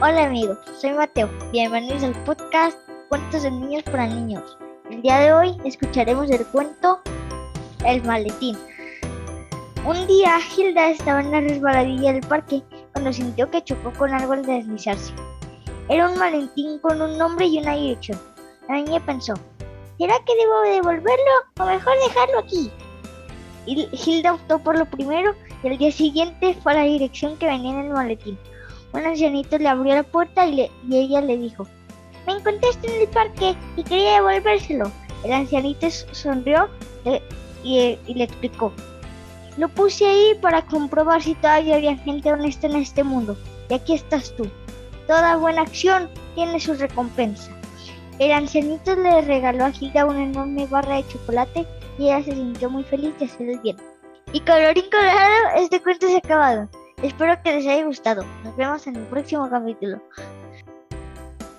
Hola amigos, soy Mateo. Bienvenidos al podcast Cuentos de Niños para Niños. El día de hoy escucharemos el cuento El maletín. Un día Hilda estaba en la resbaladilla del parque cuando sintió que chocó con algo al deslizarse. Era un maletín con un nombre y una dirección. La niña pensó, ¿será que debo devolverlo o mejor dejarlo aquí? Hilda optó por lo primero y al día siguiente fue a la dirección que venía en el maletín. Un ancianito le abrió la puerta y, ella le dijo, me encontraste en el parque y quería devolvérselo. El ancianito sonrió y, le explicó, lo puse ahí para comprobar si todavía había gente honesta en este mundo. Y aquí estás tú. Toda buena acción tiene su recompensa. El ancianito le regaló a Gilda una enorme barra de chocolate y ella se sintió muy feliz de hacer el bien. Y colorín colorado, este cuento se ha acabado. Espero que les haya gustado. Nos vemos en el próximo capítulo.